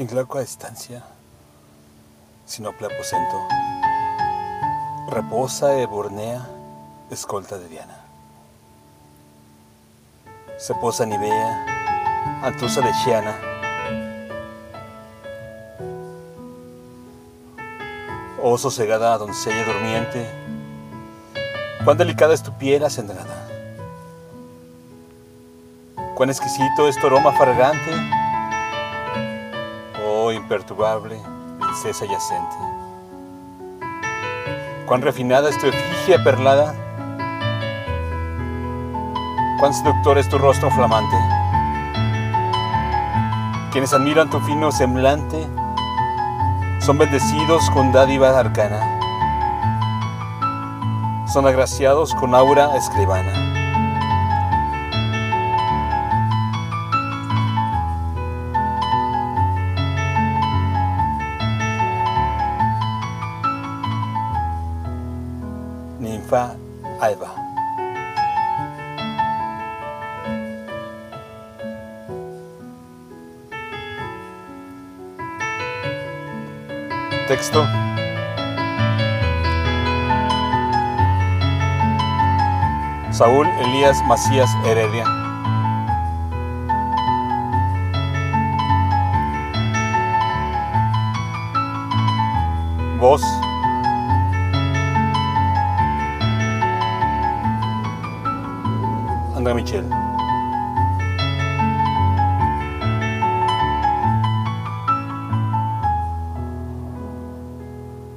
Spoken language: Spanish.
In glauca estancia, sinople aposento, reposa e bornea, escolta de Diana. Se posa Nivea, antusa de Chiana, oh sosegada doncella durmiente, cuán delicada es tu piel acendrada, cuán exquisito es tu aroma fragante, imperturbable princesa yacente, cuán refinada es tu efigie perlada, cuán seductor es tu rostro flamante, quienes admiran tu fino semblante, son bendecidos con dádiva arcana, son agraciados con aura escribana. Ninfa Alba. Texto. Saúl Elías Macías Heredia. Voz. andiamo in.